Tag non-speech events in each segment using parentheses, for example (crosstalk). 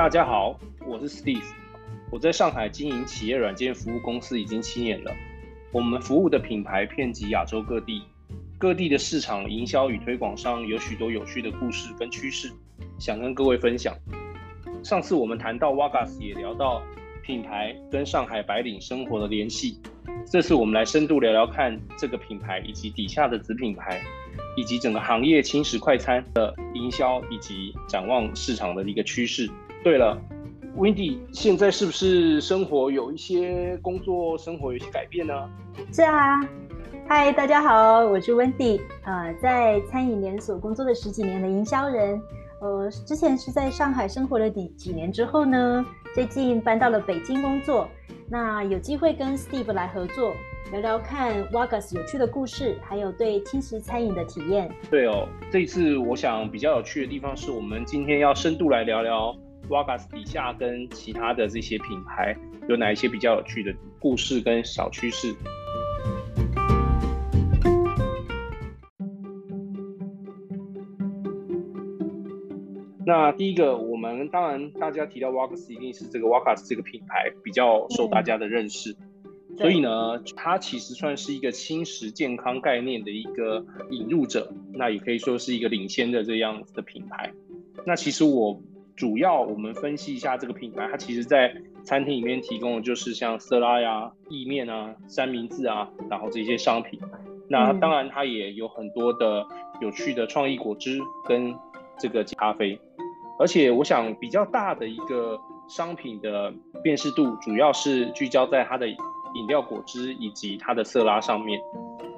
大家好，我是 Steve，我在上海经营企业软件服务公司已经七年了。我们服务的品牌遍及亚洲各地，各地的市场营销与推广上有许多有趣的故事跟趋势，想跟各位分享。上次我们谈到 Wagas，也聊到品牌跟上海白领生活的联系。这次我们来深度聊聊看这个品牌以及底下的子品牌，以及整个行业轻食快餐的营销以及展望市场的一个趋势。对了，Wendy，现在是不是生活有一些工作生活有一些改变呢？是啊，嗨，大家好，我是 Wendy，呃，在餐饮连锁工作了十几年的营销人，呃，之前是在上海生活了几几年之后呢，最近搬到了北京工作。那有机会跟 Steve 来合作，聊聊看 Wagas 有趣的故事，还有对轻食餐饮的体验。对哦，这一次我想比较有趣的地方是我们今天要深度来聊聊 Wagas 底下跟其他的这些品牌有哪一些比较有趣的故事跟小趋势。那第一个，我们当然大家提到 Wagas，一定是这个 Wagas 这个品牌比较受大家的认识，所以呢，它其实算是一个轻食健康概念的一个引入者，那也可以说是一个领先的这样子的品牌。那其实我主要我们分析一下这个品牌，它其实在餐厅里面提供的就是像色拉呀、意面啊、三明治啊，然后这些商品。那当然它也有很多的有趣的创意果汁跟这个咖啡。而且我想比较大的一个商品的辨识度，主要是聚焦在它的饮料果汁以及它的色拉上面。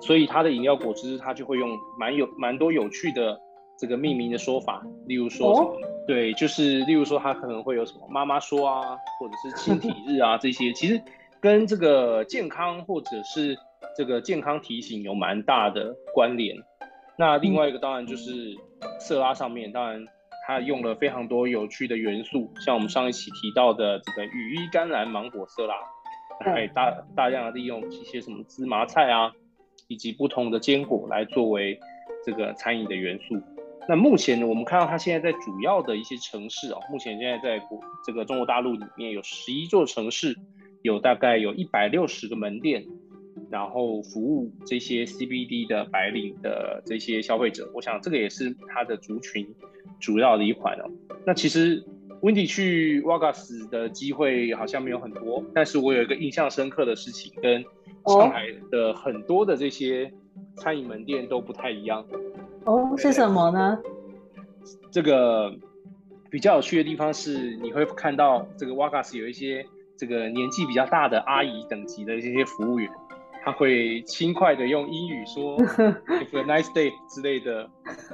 所以它的饮料果汁，它就会用蛮有蛮多有趣的这个命名的说法，例如说，对，就是例如说他可能会有什么妈妈说啊，或者是亲体日啊这些，其实跟这个健康或者是这个健康提醒有蛮大的关联。那另外一个当然就是色拉上面，当然。它用了非常多有趣的元素，像我们上一期提到的这个羽衣甘蓝芒果色拉，还大大量的利用一些什么芝麻菜啊，以及不同的坚果来作为这个餐饮的元素。那目前呢，我们看到它现在在主要的一些城市哦，目前现在在国这个中国大陆里面有十一座城市，有大概有一百六十个门店。然后服务这些 CBD 的白领的这些消费者，我想这个也是它的族群主要的一环哦。那其实 Wendy 去 Wagas 的机会好像没有很多，但是我有一个印象深刻的事情，跟上海的很多的这些餐饮门店都不太一样。哦，是什么呢？这个比较有趣的地方是，你会看到这个 Wagas 有一些这个年纪比较大的阿姨等级的这些服务员。他会轻快的用英语说 (laughs) "Have a nice day" 之类的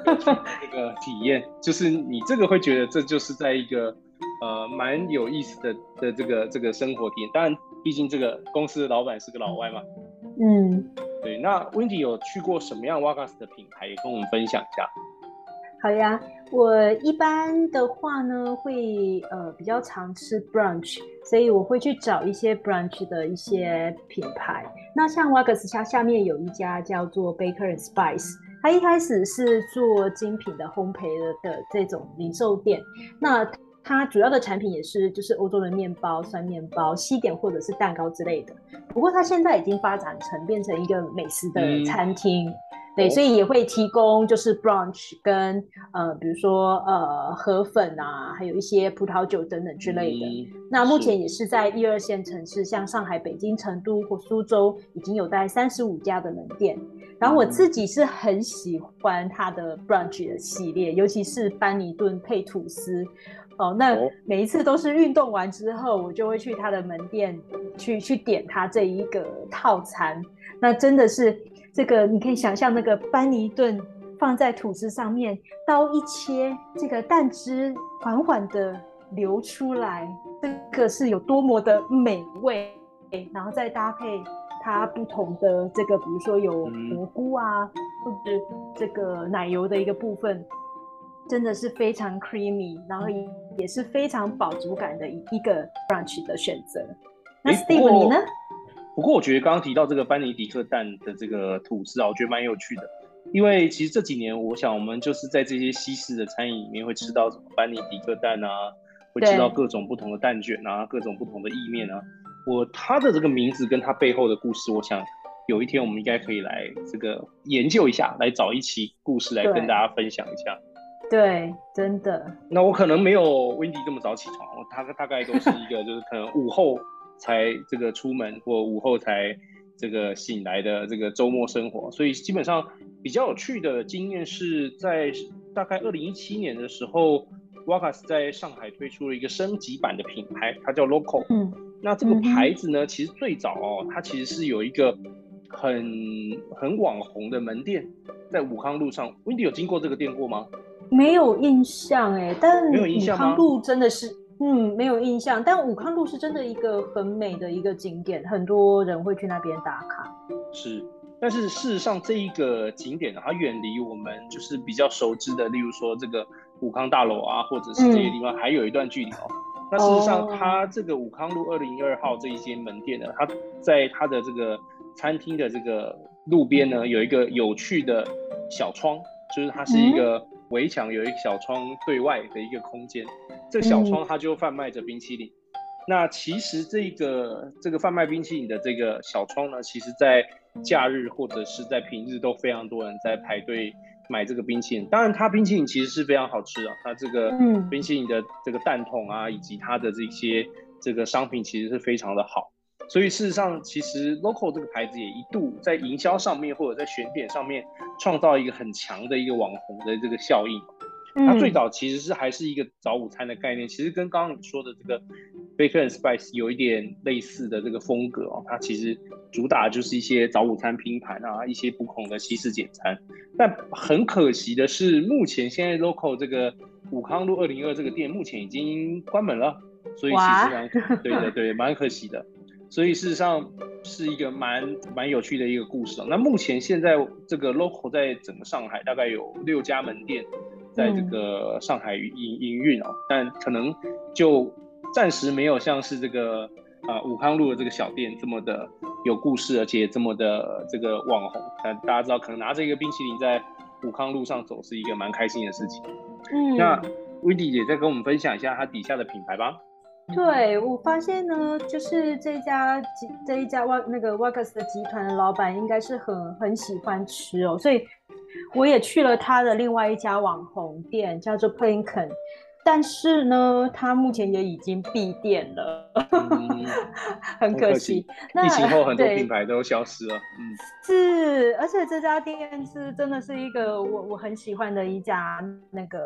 这个体验，就是你这个会觉得这就是在一个呃蛮有意思的的这个这个生活体验。当然，毕竟这个公司的老板是个老外嘛。嗯，对。那 Wendy 有去过什么样 Wagas 的品牌，也跟我们分享一下。好呀，我一般的话呢，会呃比较常吃 brunch，所以我会去找一些 brunch 的一些品牌。那像 Wagas 下下面有一家叫做 Baker and Spice，它一开始是做精品的烘焙的的这种零售店。那它主要的产品也是就是欧洲的面包、酸面包、西点或者是蛋糕之类的。不过它现在已经发展成变成一个美食的餐厅。对，所以也会提供就是 brunch 跟呃，比如说呃河粉啊，还有一些葡萄酒等等之类的。那目前也是在一二线城市，像上海、北京、成都或苏州，已经有大概三十五家的门店。然后我自己是很喜欢它的 brunch 的系列，尤其是班尼顿配吐司。哦，那每一次都是运动完之后，我就会去他的门店去去点他这一个套餐。那真的是。这个你可以想象，那个班尼顿放在吐司上面，刀一切，这个蛋汁缓缓的流出来，这个是有多么的美味，然后再搭配它不同的这个，比如说有蘑菇啊，或者这个奶油的一个部分，真的是非常 creamy，然后也是非常饱足感的一一个 brunch 的选择。那 Steve 你呢？不过我觉得刚刚提到这个班尼迪克蛋的这个吐司啊，我觉得蛮有趣的，因为其实这几年，我想我们就是在这些西式的餐饮里面会吃到什么班尼迪克蛋啊，会吃到各种不同的蛋卷啊，各种不同的意面啊。我它的这个名字跟它背后的故事，我想有一天我们应该可以来这个研究一下，来找一期故事来跟大家分享一下。对，真的。那我可能没有 Wendy 这么早起床，我大大概都是一个就是可能午后才这个出门，或午后才这个醒来的这个周末生活。所以基本上比较有趣的经验是在大概二零一七年的时候，Wakas 在上海推出了一个升级版的品牌，它叫 Local。嗯。那这个牌子呢，其实最早哦，它其实是有一个很很网红的门店，在武康路上。Wendy 有经过这个店过吗？没有印象哎，但没有印象武康路真的是，嗯，没有印象。但武康路是真的一个很美的一个景点，很多人会去那边打卡。是，但是事实上这一个景点呢，它远离我们就是比较熟知的，例如说这个武康大楼啊，或者是这些地方，还有一段距离哦。那事实上，它这个武康路二零二号这一间门店呢，它在它的这个餐厅的这个路边呢，有一个有趣的小窗，就是它是一个。围墙有一个小窗对外的一个空间，这个小窗它就贩卖着冰淇淋。那其实这个这个贩卖冰淇淋的这个小窗呢，其实在假日或者是在平日都非常多人在排队买这个冰淇淋。当然，它冰淇淋其实是非常好吃的，它这个冰淇淋的这个蛋筒啊，以及它的这些这个商品其实是非常的好。所以事实上，其实 local 这个牌子也一度在营销上面或者在选点上面创造一个很强的一个网红的这个效应。它最早其实是还是一个早午餐的概念，其实跟刚刚你说的这个 Bacon Spice 有一点类似的这个风格哦。它其实主打就是一些早午餐拼盘啊，一些不同的西式简餐。但很可惜的是，目前现在 local 这个武康路二零二这个店目前已经关门了，所以其实蛮对对对，蛮可惜的。所以事实上是一个蛮蛮有趣的一个故事哦。那目前现在这个 local 在整个上海大概有六家门店，在这个上海营营运哦，但可能就暂时没有像是这个呃武康路的这个小店这么的有故事，而且这么的这个网红。但大家知道，可能拿着一个冰淇淋在武康路上走是一个蛮开心的事情。嗯，那 Wendy 也再跟我们分享一下它底下的品牌吧。对我发现呢，就是这家集这一家瓦那个瓦克斯的集团的老板应该是很很喜欢吃哦，所以我也去了他的另外一家网红店，叫做 Planken，但是呢，他目前也已经闭店了，(laughs) 很可惜。疫情后很多品牌都消失了，嗯，是，而且这家店是真的是一个我我很喜欢的一家那个。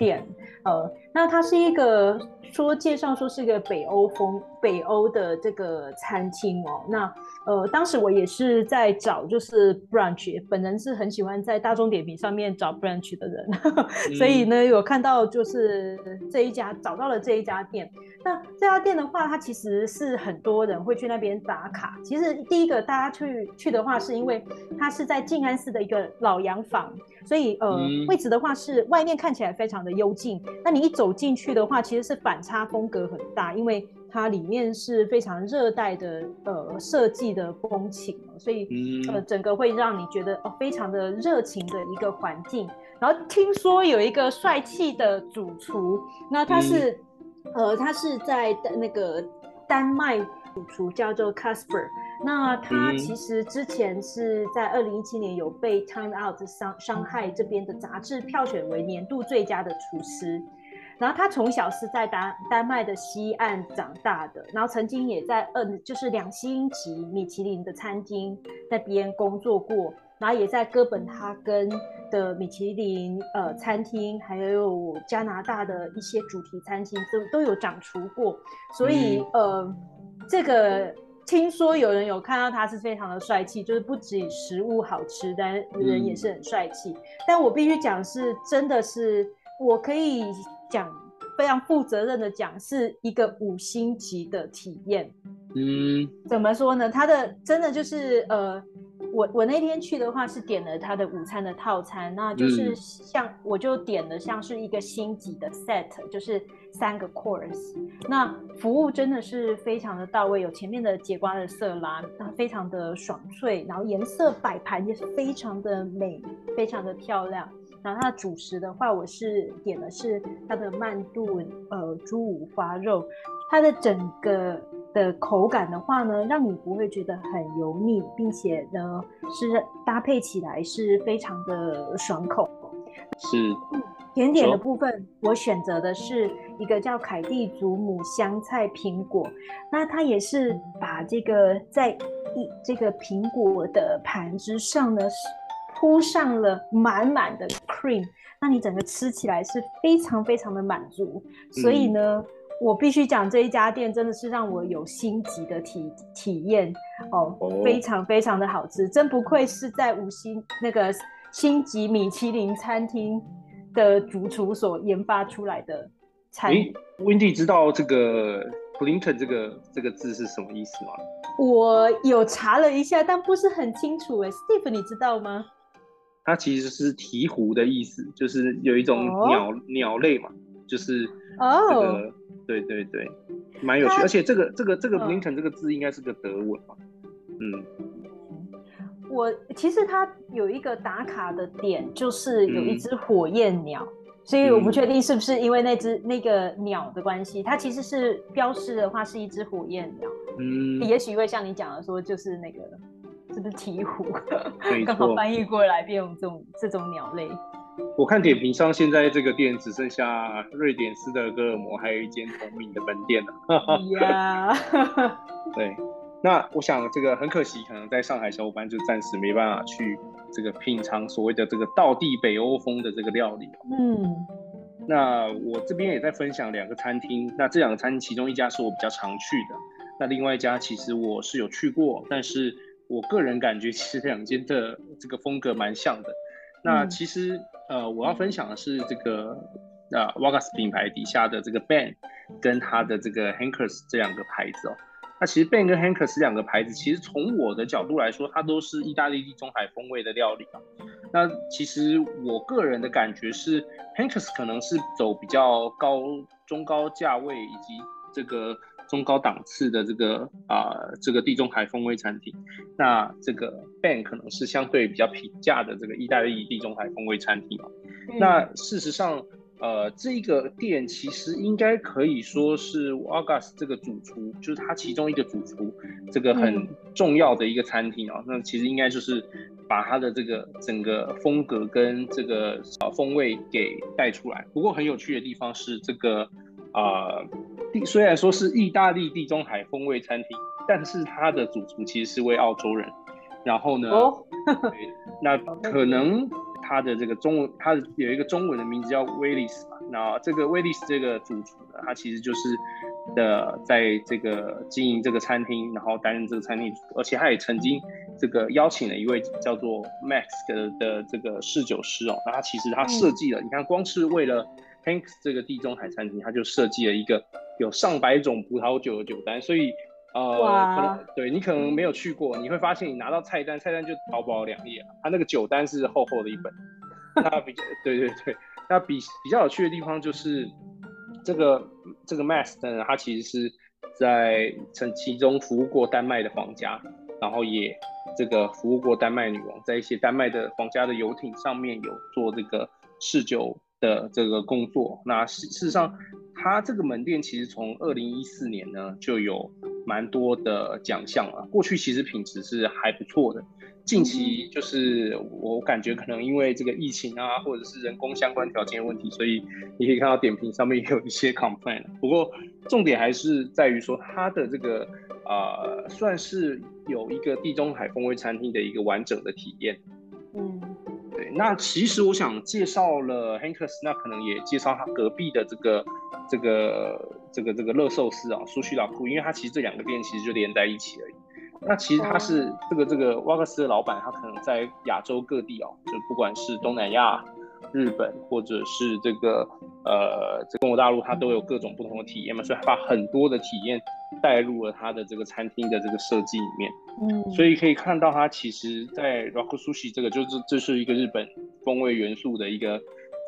店，呃，那它是一个说介绍说是一个北欧风北欧的这个餐厅哦，那呃，当时我也是在找就是 brunch，本人是很喜欢在大众点评上面找 brunch 的人，(laughs) 所以呢，有看到就是这一家找到了这一家店。那这家店的话，它其实是很多人会去那边打卡。其实第一个大家去去的话，是因为它是在静安寺的一个老洋房，所以呃位置的话是外面看起来非常的幽静。那你一走进去的话，其实是反差风格很大，因为它里面是非常热带的呃设计的风情，所以呃整个会让你觉得哦非常的热情的一个环境。然后听说有一个帅气的主厨，那他是。呃，他是在那个丹麦主厨叫做 Casper，那他其实之前是在二零一七年有被 Time Out 伤伤害这边的杂志票选为年度最佳的厨师，然后他从小是在丹丹麦的西岸长大的，然后曾经也在二就是两星级米其林的餐厅那边工作过。然后也在哥本哈根的米其林呃餐厅，还有加拿大的一些主题餐厅都都有掌厨过，所以呃，这个听说有人有看到他是非常的帅气，就是不止食物好吃，但人也是很帅气。但我必须讲是真的是，我可以讲非常负责任的讲，是一个五星级的体验。嗯，怎么说呢？他的真的就是呃。我我那天去的话是点了他的午餐的套餐，那就是像我就点了像是一个星级的 set，就是三个 course，那服务真的是非常的到位，有前面的节瓜的色拉，那非常的爽脆，然后颜色摆盘也是非常的美，非常的漂亮。然后它的主食的话，我是点的是它的慢炖呃猪五花肉，它的整个的口感的话呢，让你不会觉得很油腻，并且呢是搭配起来是非常的爽口。是，甜点的部分我选择的是一个叫凯蒂祖母香菜苹果，那它也是把这个在一这个苹果的盘之上呢是。铺上了满满的 cream，那你整个吃起来是非常非常的满足。所以呢，我必须讲这一家店真的是让我有星级的体体验哦，非常非常的好吃，真不愧是在五星那个星级米其林餐厅的主厨所研发出来的餐。哎，Wendy 知道这个 Clinton 这个这个字是什么意思吗？我有查了一下，但不是很清楚。哎，Steve，你知道吗？它其实是鹈鹕的意思，就是有一种鸟鸟类嘛，就是这个，对对对，蛮有趣。而且这个这个这个 Lincoln 这个字应该是个德文吧，嗯。我其实它有一个打卡的点，就是有一只火焰鸟，所以我不确定是不是因为那只那个鸟的关系，它其实是标示的话是一只火焰鸟，嗯，也许会像你讲的说，就是那个。是不是鹈鹕？(laughs) 刚好翻译过来变成这种这种鸟类。我看点评上，现在这个店只剩下瑞典斯德哥尔摩还有一间同名的门店了。呀，(laughs) 对。那我想这个很可惜，可能在上海小伙伴就暂时没办法去这个品尝所谓的这个道地北欧风的这个料理。嗯。那我这边也在分享两个餐厅，那这两个餐厅其中一家是我比较常去的，那另外一家其实我是有去过，但是。我个人感觉，其实两间的这个风格蛮像的。那其实，呃，我要分享的是这个，呃，Wagas 品牌底下的这个 Ben 跟它的这个 Hankers 这两个牌子哦。那其实 Ben 跟 Hankers 两个牌子，其实从我的角度来说，它都是意大利地中海风味的料理啊。那其实我个人的感觉是，Hankers 可能是走比较高中高价位以及这个。中高档次的这个啊，这个地中海风味餐厅，那这个 Ben 可能是相对比较平价的这个意大利地中海风味餐厅那事实上，呃，这个店其实应该可以说是 August 这个主厨，就是他其中一个主厨，这个很重要的一个餐厅啊。那其实应该就是把他的这个整个风格跟这个啊风味给带出来。不过很有趣的地方是这个。啊，地虽然说是意大利地中海风味餐厅，但是它的主厨其实是位澳洲人。然后呢，哦那可能他的这个中文，他有一个中文的名字叫威利斯嘛。那这个威利斯这个主厨呢，他其实就是的在这个经营这个餐厅，然后担任这个餐厅，而且他也曾经这个邀请了一位叫做 Max 的的这个侍酒师哦。那他其实他设计了，你看光是为了。Hanks 这个地中海餐厅，它就设计了一个有上百种葡萄酒的酒单，所以呃，可能对你可能没有去过，你会发现你拿到菜单，菜单就薄薄两页，它那个酒单是厚厚的一本。那比较对对对，那比比较有趣的地方就是这个这个 Max 呢，它其实是在曾其中服务过丹麦的皇家，然后也这个服务过丹麦女王，在一些丹麦的皇家的游艇上面有做这个侍酒。的这个工作，那事事实上，他这个门店其实从二零一四年呢就有蛮多的奖项了。过去其实品质是还不错的，近期就是我感觉可能因为这个疫情啊，或者是人工相关条件问题，所以你可以看到点评上面也有一些 complaint。不过重点还是在于说，它的这个呃，算是有一个地中海风味餐厅的一个完整的体验。嗯。那其实我想介绍了 Hankers，那可能也介绍他隔壁的这个这个这个这个乐寿司啊，苏须老库，因为他其实这两个店其实就连在一起而已。那其实他是这个这个瓦克斯的老板，他可能在亚洲各地哦，就不管是东南亚日本或者是这个呃这中国大陆，它都有各种不同的体验嘛，所以他把很多的体验带入了他的这个餐厅的这个设计里面。嗯，所以可以看到，它其实，在 r o k Sushi 这个就是这是一个日本风味元素的一个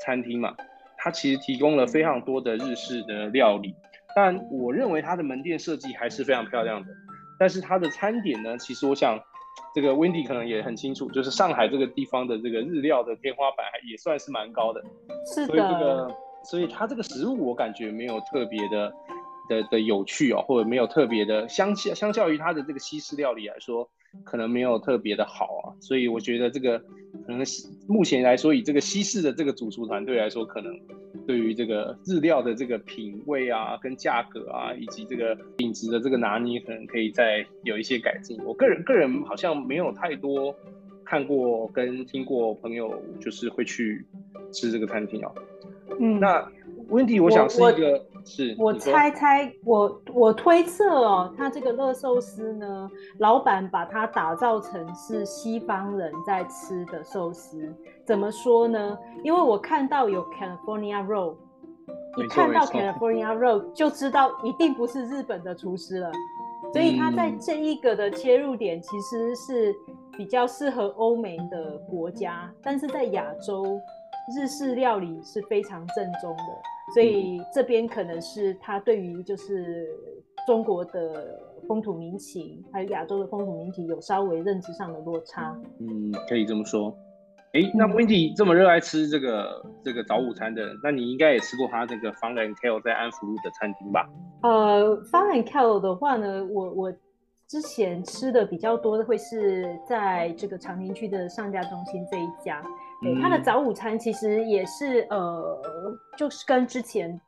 餐厅嘛，它其实提供了非常多的日式的料理，但我认为它的门店设计还是非常漂亮的。但是它的餐点呢，其实我想。这个 Wendy 可能也很清楚，就是上海这个地方的这个日料的天花板也算是蛮高的，是的。所以这个，所以它这个食物我感觉没有特别的的的有趣哦，或者没有特别的相相相较于它的这个西式料理来说，可能没有特别的好啊。所以我觉得这个可能目前来说，以这个西式的这个主厨团队来说，可能。对于这个日料的这个品味啊，跟价格啊，以及这个品质的这个拿捏，可能可以再有一些改进。我个人个人好像没有太多看过跟听过朋友，就是会去吃这个餐厅啊。嗯，那温迪我想是一个。是我猜猜，我我推测哦，他这个乐寿司呢，老板把它打造成是西方人在吃的寿司，怎么说呢？因为我看到有 California Roll，一看到 California Roll 就知道一定不是日本的厨师了，所以他在这一个的切入点其实是比较适合欧美的国家，但是在亚洲。日式料理是非常正宗的，所以这边可能是他对于就是中国的风土民情，还有亚洲的风土民情有稍微认知上的落差。嗯，可以这么说。哎，那 Wendy 这么热爱吃这个这个早午餐的，那你应该也吃过他这个 Fun and Kale 在安福路的餐厅吧？呃，Fun and Kale 的话呢，我我之前吃的比较多的会是在这个长宁区的上家中心这一家。对，它的早午餐其实也是呃，就是跟之前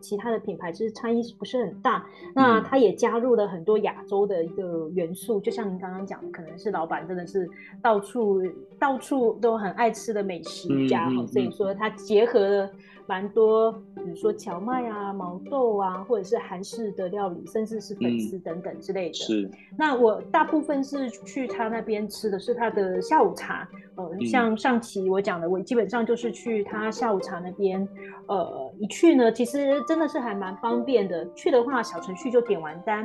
其他的品牌其实差异不是很大。那它也加入了很多亚洲的一个元素，就像您刚刚讲的，可能是老板真的是到处到处都很爱吃的美食家哈，所以说它结合了。蛮多，比如说荞麦啊、毛豆啊，或者是韩式的料理，甚至是粉丝等等之类的。是。那我大部分是去他那边吃的是他的下午茶。呃，像上期我讲的，我基本上就是去他下午茶那边。呃，一去呢，其实真的是还蛮方便的。去的话，小程序就点完单。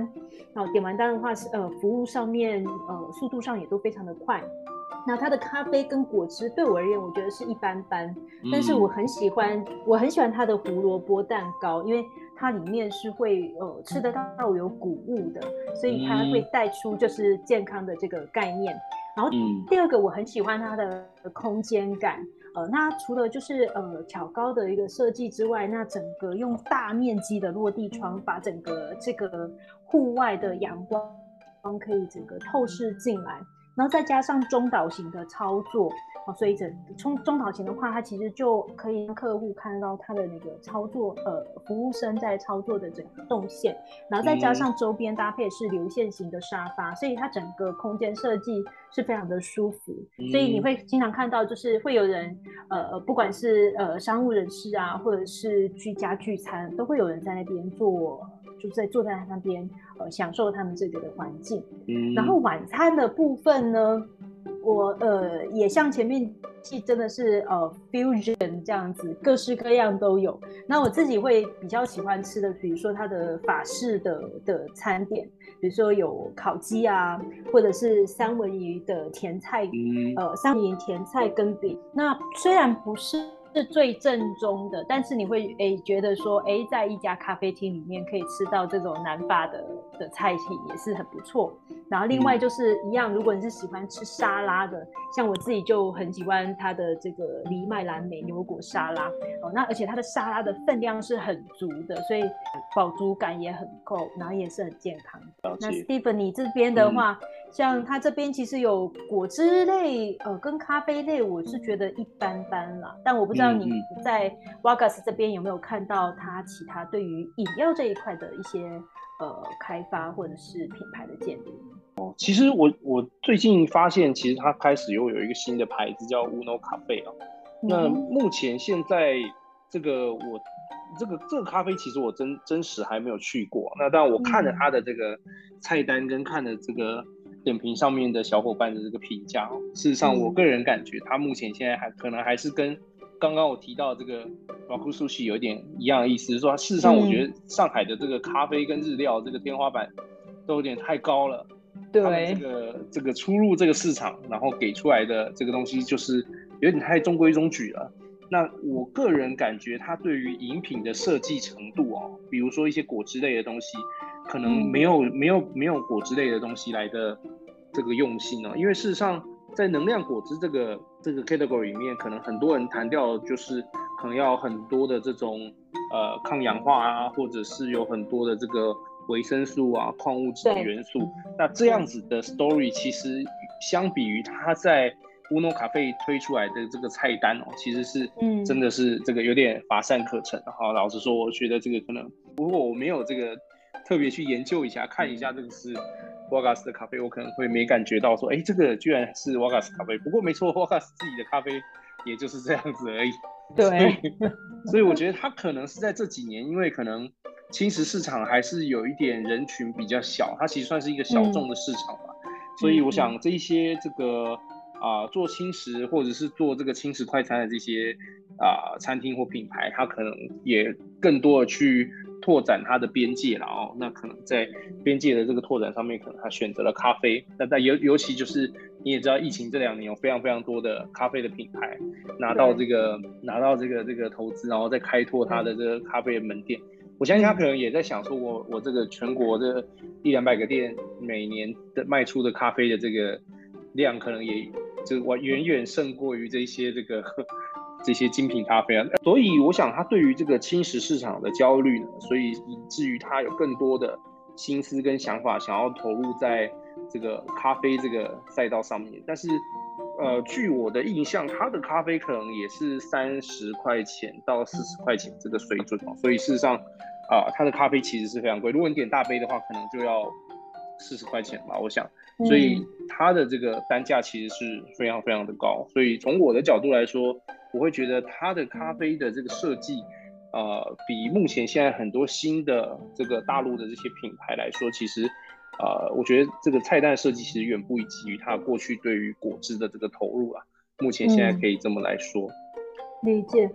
然后点完单的话，是呃，服务上面呃，速度上也都非常的快。那它的咖啡跟果汁对我而言，我觉得是一般般，但是我很喜欢，我很喜欢它的胡萝卜蛋糕，因为它里面是会呃吃得到有谷物的，所以它会带出就是健康的这个概念。然后第二个我很喜欢它的空间感，呃，那除了就是呃挑高的一个设计之外，那整个用大面积的落地窗，把整个这个户外的阳光光可以整个透视进来。然后再加上中岛型的操作，哦，所以整中中岛型的话，它其实就可以让客户看到它的那个操作，呃，服务生在操作的整个动线。然后再加上周边搭配是流线型的沙发，所以它整个空间设计是非常的舒服。所以你会经常看到，就是会有人，呃，不管是呃商务人士啊，或者是居家聚餐，都会有人在那边做。就在坐在那边，呃，享受他们这个的环境。嗯，然后晚餐的部分呢，我呃也像前面记真的是呃 fusion 这样子，各式各样都有。那我自己会比较喜欢吃的，比如说它的法式的的餐点，比如说有烤鸡啊，或者是三文鱼的甜菜，呃，三文鱼甜菜跟饼。那虽然不是。是最正宗的，但是你会诶觉得说诶，在一家咖啡厅里面可以吃到这种南法的的菜品也是很不错。然后另外就是一样，如果你是喜欢吃沙拉的，像我自己就很喜欢它的这个藜麦蓝莓牛果沙拉哦。那而且它的沙拉的分量是很足的，所以饱足感也很够，然后也是很健康。那 Stephen 你这边的话，像它这边其实有果汁类呃跟咖啡类，我是觉得一般般啦，但我不知道。你在 Wagas 这边有没有看到它其他对于饮料这一块的一些呃开发或者是品牌的建立？哦，其实我我最近发现，其实它开始又有一个新的牌子叫 Uno 咖啡啊。那目前现在这个我这个这个咖啡，其实我真真实还没有去过。那但我看了它的这个菜单跟看了这个点评上面的小伙伴的这个评价哦，事实上我个人感觉，他目前现在还可能还是跟刚刚我提到这个 Roku Sushi 有点一样的意思，是说事实上我觉得上海的这个咖啡跟日料这个天花板都有点太高了。对，这个这个出入这个市场，然后给出来的这个东西就是有点太中规中矩了。那我个人感觉，它对于饮品的设计程度哦，比如说一些果汁类的东西，可能没有没有没有果汁类的东西来的这个用心哦。因为事实上，在能量果汁这个这个 category 里面，可能很多人谈掉就是可能要很多的这种呃抗氧化啊，或者是有很多的这个。维生素啊，矿物质的元素，那这样子的 story 其实相比于他在乌诺咖啡推出来的这个菜单哦，其实是，嗯，真的是这个有点乏善可陈。哈，老实说，我觉得这个可能，如果我没有这个特别去研究一下，看一下这个是瓦嘎斯的咖啡，我可能会没感觉到说，哎，这个居然是瓦嘎斯咖啡。不过没错，瓦嘎斯自己的咖啡也就是这样子而已。对，所以 (laughs) 我觉得他可能是在这几年，因为可能。轻食市场还是有一点人群比较小，它其实算是一个小众的市场吧。所以我想这一些这个啊做轻食或者是做这个轻食快餐的这些啊餐厅或品牌，它可能也更多的去拓展它的边界了哦。那可能在边界的这个拓展上面，可能他选择了咖啡。那在尤尤其就是你也知道，疫情这两年有非常非常多的咖啡的品牌拿到这个拿到这个这个投资，然后再开拓它的这个咖啡的门店。我相信他可能也在想说，我我这个全国的一两百个店每年的卖出的咖啡的这个量，可能也就我远远胜过于这些这个这些精品咖啡啊。所以我想他对于这个轻食市场的焦虑呢，所以以至于他有更多的心思跟想法想要投入在这个咖啡这个赛道上面。但是，呃，据我的印象，他的咖啡可能也是三十块钱到四十块钱这个水准哦。所以事实上。啊，他的咖啡其实是非常贵。如果你点大杯的话，可能就要四十块钱吧，我想。所以它的这个单价其实是非常非常的高。所以从我的角度来说，我会觉得它的咖啡的这个设计，呃，比目前现在很多新的这个大陆的这些品牌来说，其实，呃，我觉得这个菜单设计其实远不及于它过去对于果汁的这个投入啊。目前现在可以这么来说。理解。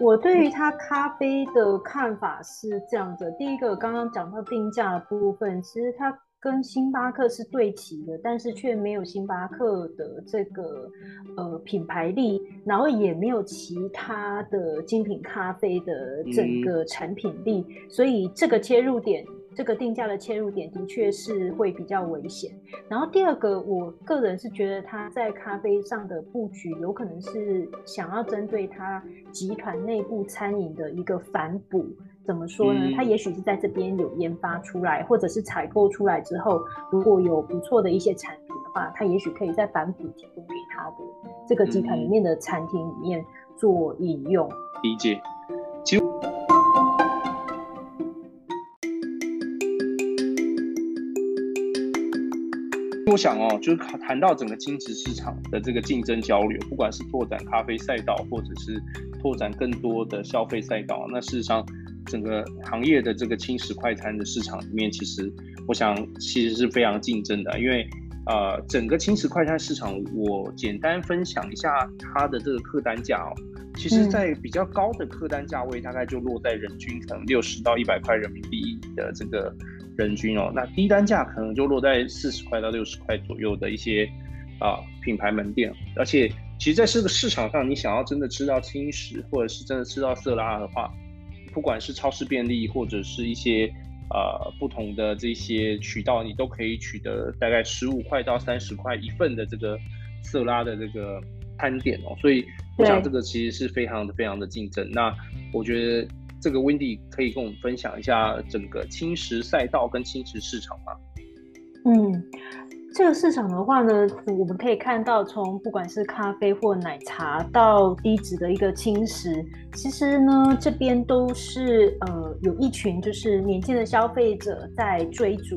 我对于它咖啡的看法是这样的：第一个，刚刚讲到定价的部分，其实它跟星巴克是对齐的，但是却没有星巴克的这个呃品牌力，然后也没有其他的精品咖啡的整个产品力，所以这个切入点。这个定价的切入点的确是会比较危险。然后第二个，我个人是觉得他在咖啡上的布局有可能是想要针对他集团内部餐饮的一个反哺。怎么说呢？他也许是在这边有研发出来，或者是采购出来之后，如果有不错的一些产品的话，他也许可以在反哺提供给他的这个集团里面的餐厅里面做应用。理解。其实。我想哦，就是谈到整个精值市场的这个竞争交流，不管是拓展咖啡赛道，或者是拓展更多的消费赛道，那事实上整个行业的这个轻食快餐的市场里面，其实我想其实是非常竞争的。因为呃，整个轻食快餐市场，我简单分享一下它的这个客单价哦，其实在比较高的客单价位，大概就落在人均可能六十到一百块人民币的这个。人均哦，那低单价可能就落在四十块到六十块左右的一些啊品牌门店，而且其实在这个市场上，你想要真的吃到轻食，或者是真的吃到色拉的话，不管是超市便利或者是一些呃不同的这些渠道，你都可以取得大概十五块到三十块一份的这个色拉的这个餐点哦，所以我想这个其实是非常的非常的竞争。那我觉得。这个 Wendy 可以跟我们分享一下整个轻食赛道跟轻食市场吗？嗯，这个市场的话呢，我们可以看到，从不管是咖啡或奶茶到低脂的一个轻食，其实呢，这边都是呃有一群就是年轻的消费者在追逐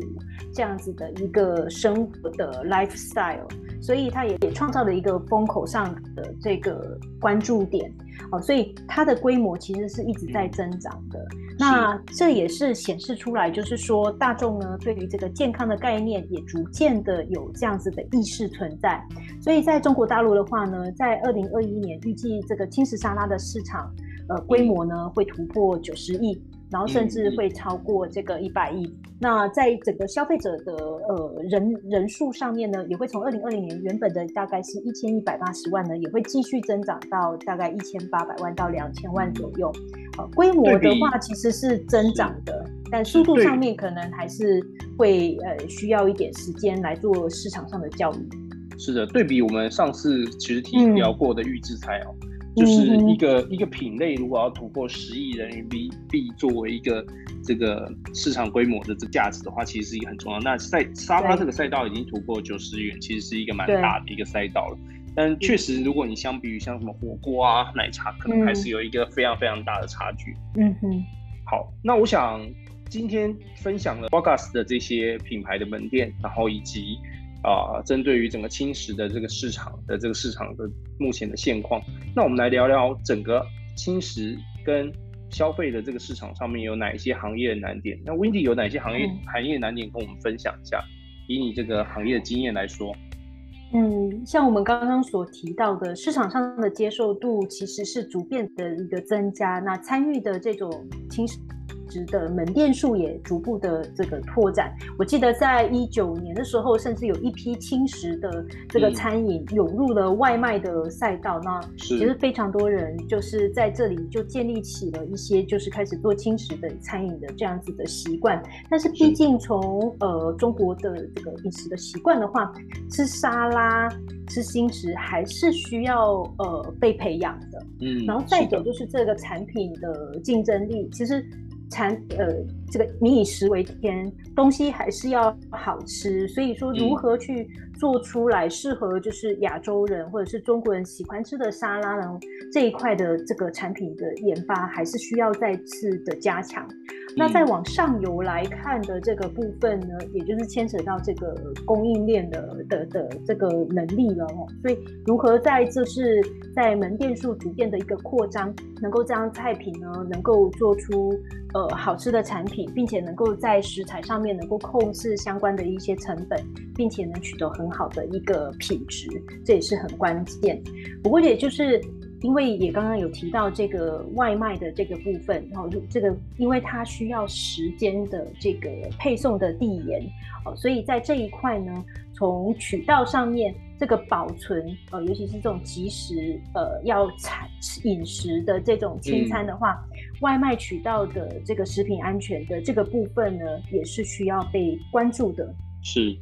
这样子的一个生活的 lifestyle。所以它也也创造了一个风口上的这个关注点，哦，所以它的规模其实是一直在增长的。那这也是显示出来，就是说大众呢对于这个健康的概念也逐渐的有这样子的意识存在。所以在中国大陆的话呢，在二零二一年预计这个轻食沙拉的市场呃规模呢会突破九十亿。然后甚至会超过这个一百亿。那在整个消费者的呃人人数上面呢，也会从二零二零年原本的大概是一千一百八十万呢，也会继续增长到大概一千八百万到两千万左右。呃，规模的话其实是增长的，但速度上面可能还是会呃需要一点时间来做市场上的教育。是的，对比我们上次其实提聊过的预制菜哦。就是一个一个品类，如果要突破十亿人民币币作为一个这个市场规模的这价值的话，其实是一个很重要。那赛沙发这个赛道已经突破九十元，其实是一个蛮大的一个赛道了。但确实，如果你相比于像什么火锅啊、奶茶，可能还是有一个非常非常大的差距。嗯哼。好，那我想今天分享了 Wagas 的这些品牌的门店，然后以及。啊，针对于整个轻食的这个市场的这个市场的目前的现况，那我们来聊聊整个轻食跟消费的这个市场上面有哪一些行业的难点？那 Wendy 有哪些行业行业难点跟我们分享一下？以你这个行业的经验来说，嗯，像我们刚刚所提到的，市场上的接受度其实是逐渐的一个增加，那参与的这种轻食。的门店数也逐步的这个拓展。我记得在一九年的时候，甚至有一批轻食的这个餐饮涌入了外卖的赛道。那其实非常多人就是在这里就建立起了一些就是开始做轻食的餐饮的这样子的习惯。但是毕竟从呃中国的这个饮食的习惯的话，吃沙拉、吃轻食还是需要呃被培养的。嗯，然后再者就是这个产品的竞争力，其实。产呃，这个民以食为天，东西还是要好吃。所以说，如何去做出来适合就是亚洲人或者是中国人喜欢吃的沙拉呢？这一块的这个产品的研发还是需要再次的加强。那再往上游来看的这个部分呢，也就是牵扯到这个供应链的的的这个能力了哦。所以，如何在这是在门店数逐渐的一个扩张，能够将菜品呢，能够做出呃好吃的产品，并且能够在食材上面能够控制相关的一些成本，并且能取得很好的一个品质，这也是很关键。不过，也就是。因为也刚刚有提到这个外卖的这个部分，然后这个因为它需要时间的这个配送的递延，哦，所以在这一块呢，从渠道上面这个保存，呃，尤其是这种即时呃要餐饮食的这种清餐的话，外卖渠道的这个食品安全的这个部分呢，也是需要被关注的。是。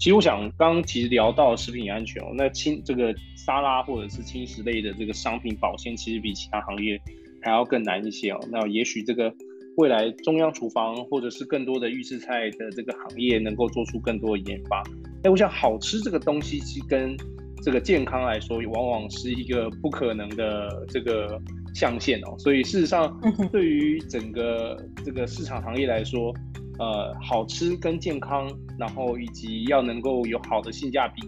其实我想，刚刚其实聊到食品安全哦，那轻这个沙拉或者是轻食类的这个商品保鲜，其实比其他行业还要更难一些哦。那也许这个未来中央厨房或者是更多的预制菜的这个行业能够做出更多的研发。哎，我想好吃这个东西，其实跟这个健康来说，往往是一个不可能的这个象限哦。所以事实上，对于整个这个市场行业来说，呃，好吃跟健康，然后以及要能够有好的性价比，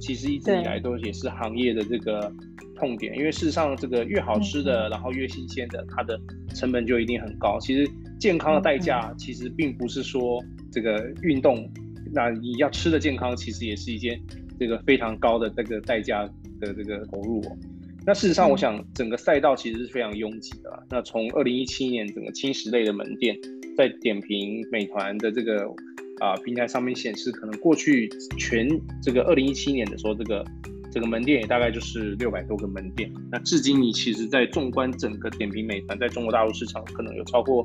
其实一直以来都也是行业的这个痛点。因为事实上，这个越好吃的，然后越新鲜的，它的成本就一定很高。其实健康的代价，其实并不是说这个运动，那你要吃的健康，其实也是一件这个非常高的这个代价的这个投入。那事实上，我想整个赛道其实是非常拥挤的。那从二零一七年整个轻食类的门店。在点评美团的这个啊平台上面显示，可能过去全这个二零一七年的时候，这个整个门店也大概就是六百多个门店。那至今你其实，在纵观整个点评美团在中国大陆市场，可能有超过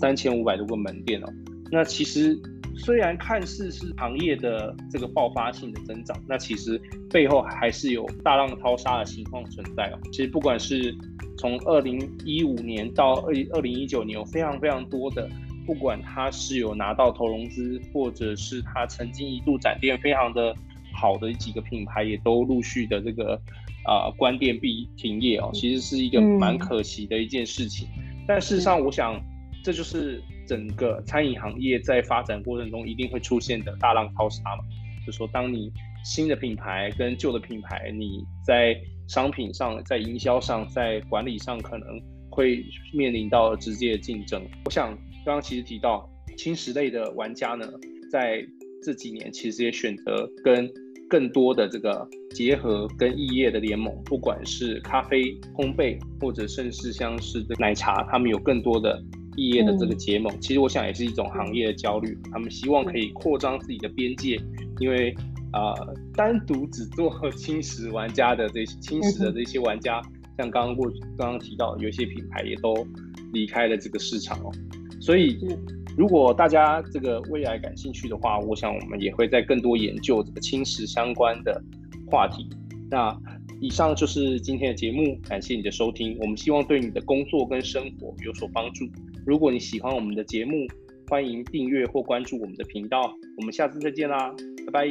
三千五百多个门店哦。那其实虽然看似是行业的这个爆发性的增长，那其实背后还是有大浪淘沙的情况存在哦。其实不管是从二零一五年到二二零一九年，有非常非常多的。不管他是有拿到投融资，或者是他曾经一度展店非常的好的几个品牌，也都陆续的这个啊关店闭停业哦，其实是一个蛮可惜的一件事情。但事实上，我想这就是整个餐饮行业在发展过程中一定会出现的大浪淘沙嘛。就说当你新的品牌跟旧的品牌，你在商品上、在营销上、在管理上可能。会面临到直接的竞争。我想刚刚其实提到轻食类的玩家呢，在这几年其实也选择跟更多的这个结合跟异业的联盟，不管是咖啡烘焙，或者甚至像是奶茶，他们有更多的异业的这个结盟。其实我想也是一种行业的焦虑，他们希望可以扩张自己的边界，因为啊，单独只做轻食玩家的这些轻食的这些玩家，像刚刚过刚刚提到，有一些品牌也都离开了这个市场哦，所以。如果大家这个未来感兴趣的话，我想我们也会在更多研究这个轻食相关的话题。那以上就是今天的节目，感谢你的收听。我们希望对你的工作跟生活有所帮助。如果你喜欢我们的节目，欢迎订阅或关注我们的频道。我们下次再见啦，拜拜。